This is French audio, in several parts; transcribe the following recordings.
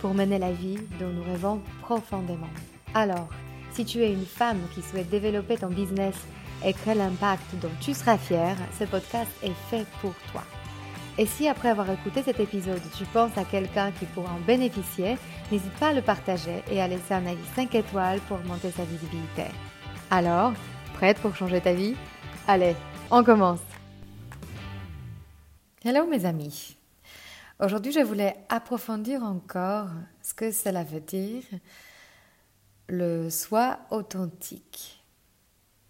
pour mener la vie dont nous rêvons profondément. Alors, si tu es une femme qui souhaite développer ton business et créer l'impact dont tu seras fière, ce podcast est fait pour toi. Et si après avoir écouté cet épisode, tu penses à quelqu'un qui pourra en bénéficier, n'hésite pas à le partager et à laisser un avis 5 étoiles pour augmenter sa visibilité. Alors, prête pour changer ta vie? Allez, on commence Hello mes amis Aujourd'hui, je voulais approfondir encore ce que cela veut dire le soi authentique.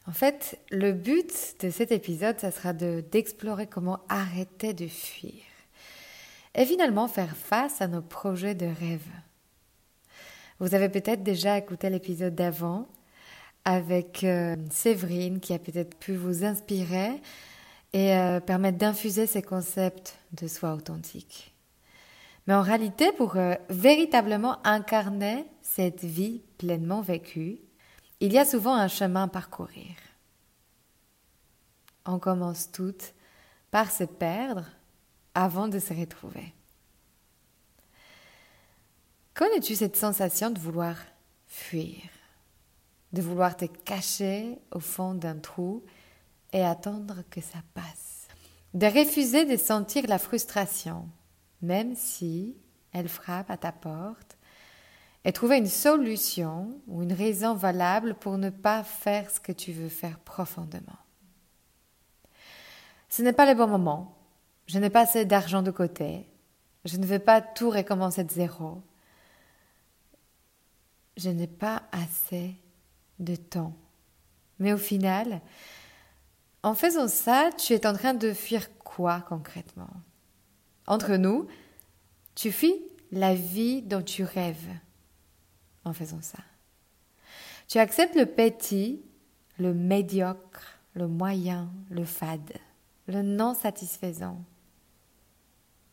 En fait, le but de cet épisode, ça sera d'explorer comment arrêter de fuir et finalement faire face à nos projets de rêve. Vous avez peut-être déjà écouté l'épisode d'avant avec euh, Séverine qui a peut-être pu vous inspirer et euh, permettre d'infuser ces concepts de soi authentique. Mais en réalité, pour euh, véritablement incarner cette vie pleinement vécue, il y a souvent un chemin à parcourir. On commence toutes par se perdre avant de se retrouver. Connais-tu cette sensation de vouloir fuir, de vouloir te cacher au fond d'un trou et attendre que ça passe, de refuser de sentir la frustration, même si elle frappe à ta porte, et trouver une solution ou une raison valable pour ne pas faire ce que tu veux faire profondément. Ce n'est pas le bon moment. Je n'ai pas assez d'argent de côté. Je ne veux pas tout recommencer de zéro. Je n'ai pas assez de temps. Mais au final, en faisant ça, tu es en train de fuir quoi concrètement? Entre nous, tu fuis la vie dont tu rêves en faisant ça. Tu acceptes le petit, le médiocre, le moyen, le fade, le non satisfaisant.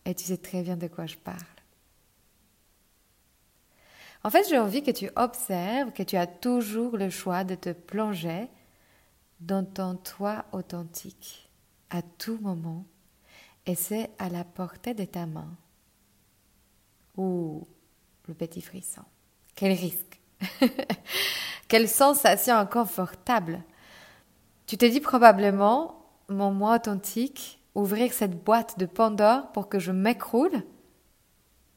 Et tu sais très bien de quoi je parle. En fait, j'ai envie que tu observes que tu as toujours le choix de te plonger dans ton toi authentique à tout moment et c'est à la portée de ta main. Ouh, le petit frisson. Quel risque. Quelle sensation inconfortable. Tu te dis probablement, mon moi authentique, ouvrir cette boîte de Pandore pour que je m'écroule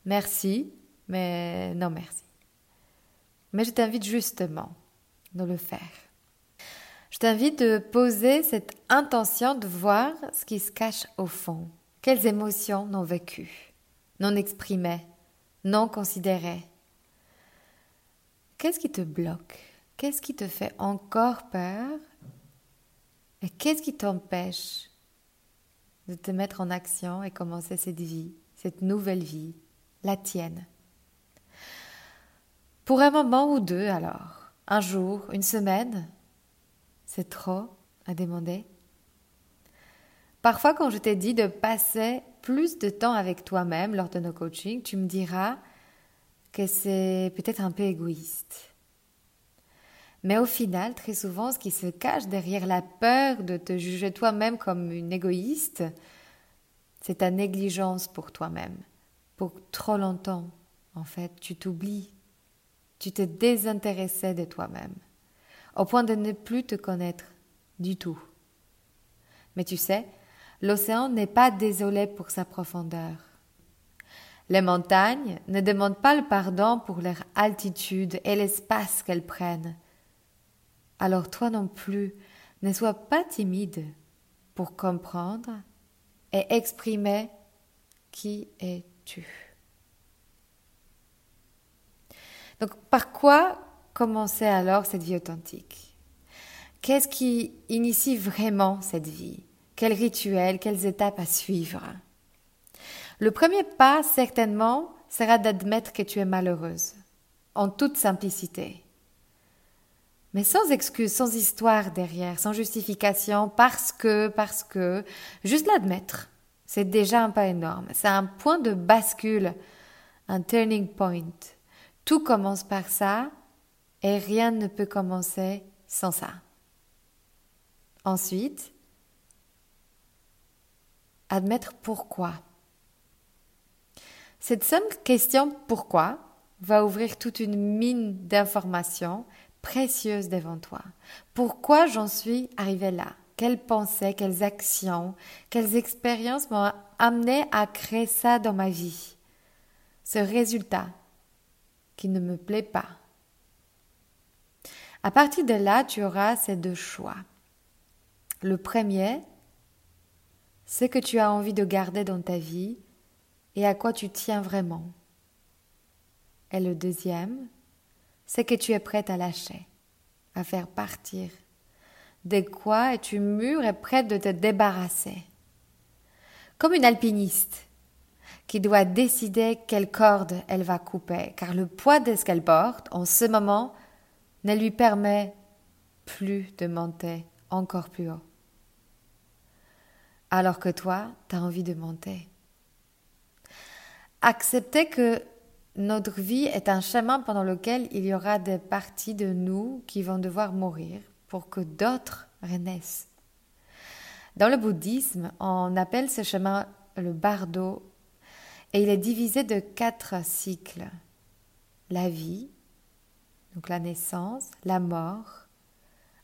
Merci, mais non merci. Mais je t'invite justement de le faire. Je t'invite de poser cette intention de voir ce qui se cache au fond. Quelles émotions non vécues, non exprimées, non considérées Qu'est-ce qui te bloque? Qu'est-ce qui te fait encore peur? Et qu'est-ce qui t'empêche de te mettre en action et commencer cette vie, cette nouvelle vie, la tienne? Pour un moment ou deux alors, un jour, une semaine, c'est trop à demander Parfois, quand je t'ai dit de passer plus de temps avec toi-même lors de nos coachings, tu me diras que c'est peut-être un peu égoïste. Mais au final, très souvent, ce qui se cache derrière la peur de te juger toi-même comme une égoïste, c'est ta négligence pour toi-même. Pour trop longtemps, en fait, tu t'oublies. Tu te désintéressais de toi-même, au point de ne plus te connaître du tout. Mais tu sais, l'océan n'est pas désolé pour sa profondeur. Les montagnes ne demandent pas le pardon pour leur altitude et l'espace qu'elles prennent. Alors toi non plus, ne sois pas timide pour comprendre et exprimer qui es-tu. Donc par quoi commencer alors cette vie authentique? Qu'est-ce qui initie vraiment cette vie? Quels rituels, quelles étapes à suivre? Le premier pas, certainement, sera d'admettre que tu es malheureuse. en toute simplicité. Mais sans excuse, sans histoire derrière, sans justification, parce que, parce que, juste l'admettre. C'est déjà un pas énorme. C'est un point de bascule, un turning point. Tout commence par ça et rien ne peut commencer sans ça. Ensuite, admettre pourquoi. Cette simple question pourquoi va ouvrir toute une mine d'informations précieuses devant toi. Pourquoi j'en suis arrivé là? Quelles pensées, quelles actions, quelles expériences m'ont amené à créer ça dans ma vie? Ce résultat qui ne me plaît pas. À partir de là, tu auras ces deux choix. Le premier, c'est que tu as envie de garder dans ta vie et à quoi tu tiens vraiment. Et le deuxième, c'est que tu es prête à lâcher, à faire partir. De quoi es-tu mûre et prête de te débarrasser? Comme une alpiniste qui doit décider quelle corde elle va couper, car le poids de ce qu'elle porte en ce moment ne lui permet plus de monter encore plus haut. Alors que toi, tu as envie de monter. Accepter que notre vie est un chemin pendant lequel il y aura des parties de nous qui vont devoir mourir pour que d'autres renaissent. Dans le bouddhisme, on appelle ce chemin le bardo et il est divisé de quatre cycles. La vie, donc la naissance, la mort,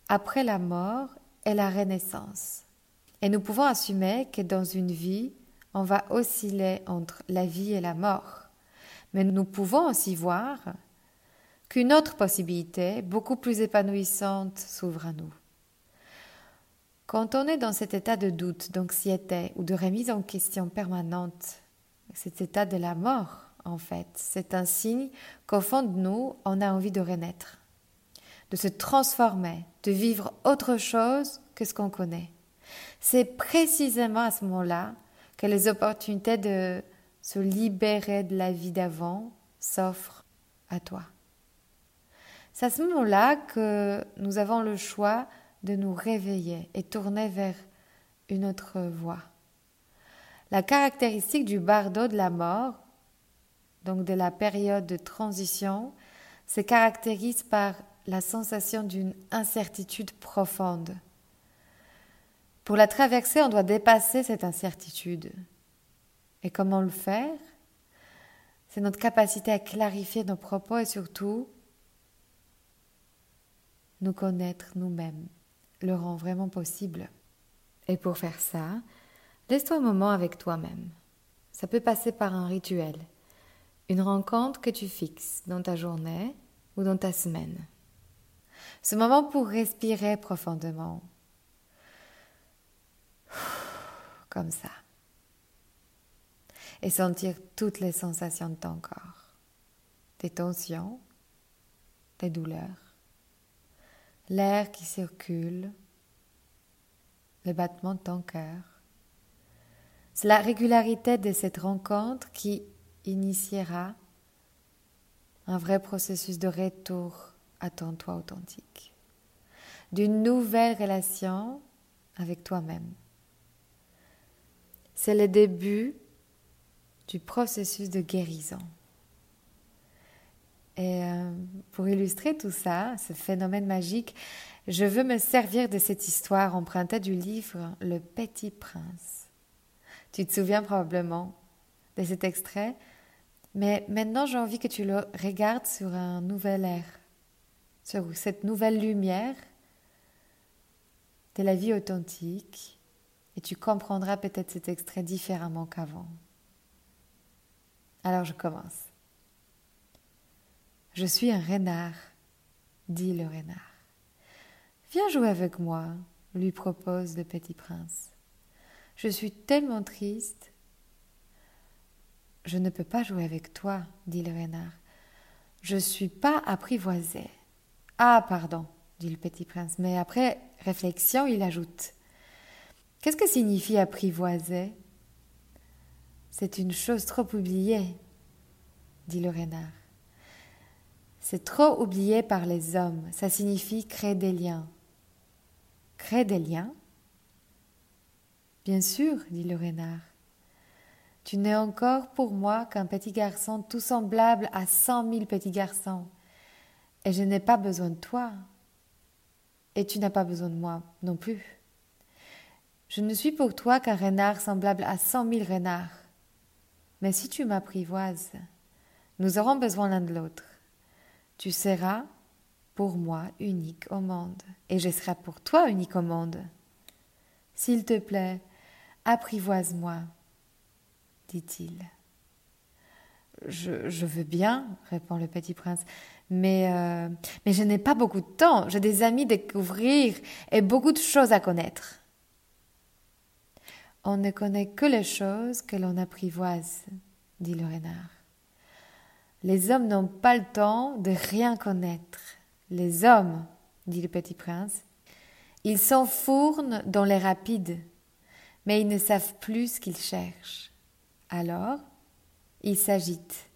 après la mort et la renaissance. Et nous pouvons assumer que dans une vie, on va osciller entre la vie et la mort. Mais nous pouvons aussi voir qu'une autre possibilité, beaucoup plus épanouissante, s'ouvre à nous. Quand on est dans cet état de doute, d'anxiété ou de remise en question permanente, cet état de la mort, en fait, c'est un signe qu'au fond de nous, on a envie de renaître, de se transformer, de vivre autre chose que ce qu'on connaît. C'est précisément à ce moment-là que les opportunités de se libérer de la vie d'avant s'offrent à toi. C'est à ce moment-là que nous avons le choix de nous réveiller et tourner vers une autre voie. La caractéristique du bardo de la mort, donc de la période de transition, se caractérise par la sensation d'une incertitude profonde. Pour la traverser, on doit dépasser cette incertitude. Et comment le faire? C'est notre capacité à clarifier nos propos et surtout nous connaître nous-mêmes, le rend vraiment possible. Et pour faire ça, laisse-toi un moment avec toi-même. Ça peut passer par un rituel, une rencontre que tu fixes dans ta journée ou dans ta semaine. Ce moment pour respirer profondément, comme ça. Et sentir toutes les sensations de ton corps. Tes tensions, tes douleurs, l'air qui circule, le battement de ton cœur. C'est la régularité de cette rencontre qui initiera un vrai processus de retour à ton toi authentique, d'une nouvelle relation avec toi-même. C'est le début du processus de guérison. Et euh, pour illustrer tout ça, ce phénomène magique, je veux me servir de cette histoire empruntée du livre Le Petit Prince. Tu te souviens probablement de cet extrait, mais maintenant j'ai envie que tu le regardes sur un nouvel air, sur cette nouvelle lumière de la vie authentique, et tu comprendras peut-être cet extrait différemment qu'avant. Alors je commence. Je suis un renard, dit le renard. Viens jouer avec moi, lui propose le petit prince. Je suis tellement triste. Je ne peux pas jouer avec toi, dit le renard. Je ne suis pas apprivoisé. Ah, pardon, dit le petit prince, mais après réflexion, il ajoute Qu'est-ce que signifie apprivoiser? C'est une chose trop oubliée, dit le renard. C'est trop oublié par les hommes. Ça signifie créer des liens. Créer des liens? Bien sûr, dit le renard. Tu n'es encore pour moi qu'un petit garçon tout semblable à cent mille petits garçons. Et je n'ai pas besoin de toi. Et tu n'as pas besoin de moi non plus. Je ne suis pour toi qu'un renard semblable à cent mille renards. Mais si tu m'apprivoises, nous aurons besoin l'un de l'autre. Tu seras pour moi unique au monde, et je serai pour toi unique au monde. S'il te plaît, apprivoise-moi, dit-il. Je, je, veux bien, répond le petit prince, mais, euh, mais je n'ai pas beaucoup de temps, j'ai des amis à découvrir et beaucoup de choses à connaître. On ne connaît que les choses que l'on apprivoise, dit le renard. Les hommes n'ont pas le temps de rien connaître. Les hommes, dit le petit prince, ils s'enfournent dans les rapides, mais ils ne savent plus ce qu'ils cherchent. Alors, ils s'agitent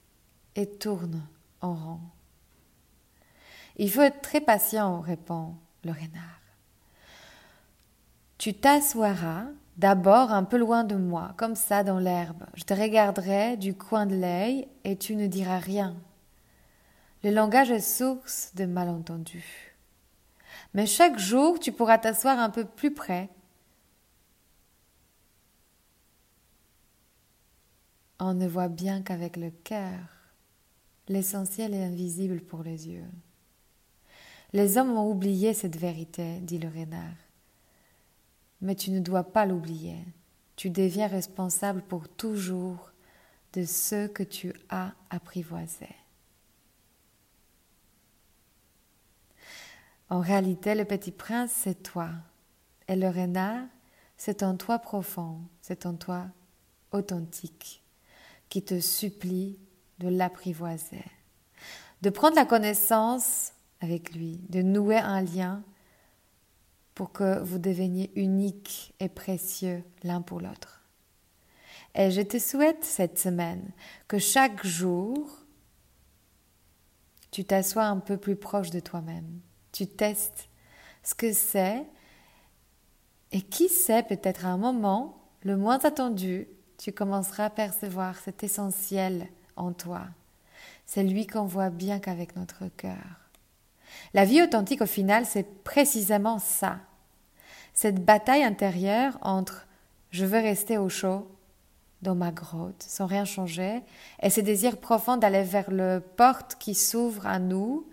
et tournent en rond. Il faut être très patient, répond le renard. Tu t'assoiras d'abord un peu loin de moi, comme ça dans l'herbe. Je te regarderai du coin de l'œil et tu ne diras rien. Le langage est source de malentendus. Mais chaque jour, tu pourras t'asseoir un peu plus près. On ne voit bien qu'avec le cœur. L'essentiel est invisible pour les yeux. Les hommes ont oublié cette vérité, dit le renard. Mais tu ne dois pas l'oublier. Tu deviens responsable pour toujours de ce que tu as apprivoisé. En réalité, le petit prince, c'est toi. Et le renard, c'est un toi profond, c'est un toi authentique qui te supplie de l'apprivoiser, de prendre la connaissance avec lui, de nouer un lien pour que vous deveniez unique et précieux l'un pour l'autre. Et je te souhaite cette semaine que chaque jour, tu t'assois un peu plus proche de toi-même. Tu testes ce que c'est et qui sait peut-être à un moment, le moins attendu, tu commenceras à percevoir cet essentiel en toi. C'est lui qu'on voit bien qu'avec notre cœur. La vie authentique, au final, c'est précisément ça cette bataille intérieure entre je veux rester au chaud dans ma grotte sans rien changer et ce désir profond d'aller vers le porte qui s'ouvre à nous,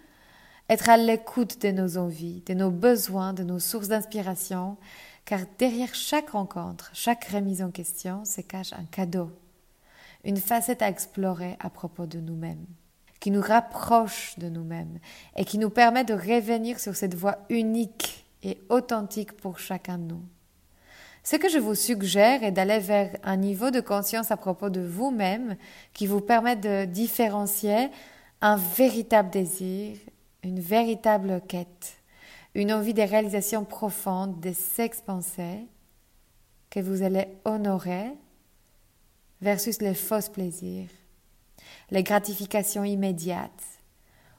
être à l'écoute de nos envies, de nos besoins, de nos sources d'inspiration, car derrière chaque rencontre, chaque remise en question se cache un cadeau, une facette à explorer à propos de nous-mêmes, qui nous rapproche de nous-mêmes et qui nous permet de revenir sur cette voie unique et authentique pour chacun de nous. Ce que je vous suggère est d'aller vers un niveau de conscience à propos de vous-même qui vous permet de différencier un véritable désir, une véritable quête, une envie de réalisation profonde, de s'expanser, que vous allez honorer versus les fausses plaisirs, les gratifications immédiates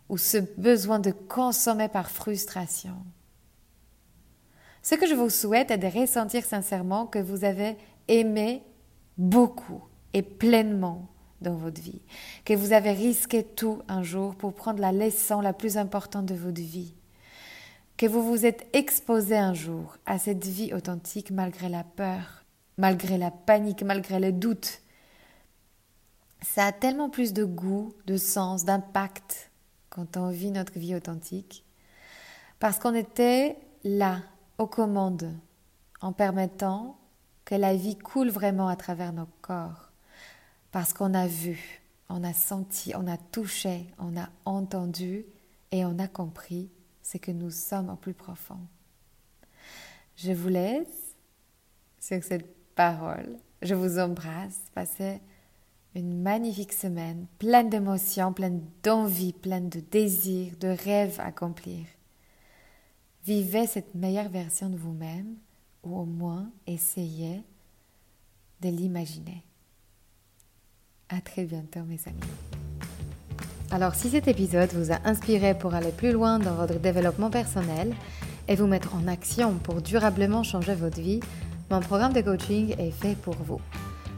ou ce besoin de consommer par frustration. Ce que je vous souhaite est de ressentir sincèrement que vous avez aimé beaucoup et pleinement dans votre vie, que vous avez risqué tout un jour pour prendre la leçon la plus importante de votre vie, que vous vous êtes exposé un jour à cette vie authentique malgré la peur, malgré la panique, malgré les doutes. Ça a tellement plus de goût, de sens, d'impact quand on vit notre vie authentique, parce qu'on était là aux commandes en permettant que la vie coule vraiment à travers nos corps. Parce qu'on a vu, on a senti, on a touché, on a entendu et on a compris ce que nous sommes au plus profond. Je vous laisse sur cette parole. Je vous embrasse. Passez une magnifique semaine pleine d'émotions, pleine d'envie, pleine de désirs, de rêves à accomplir. Vivez cette meilleure version de vous-même ou au moins essayez de l'imaginer. À très bientôt mes amis. Alors si cet épisode vous a inspiré pour aller plus loin dans votre développement personnel et vous mettre en action pour durablement changer votre vie, mon programme de coaching est fait pour vous.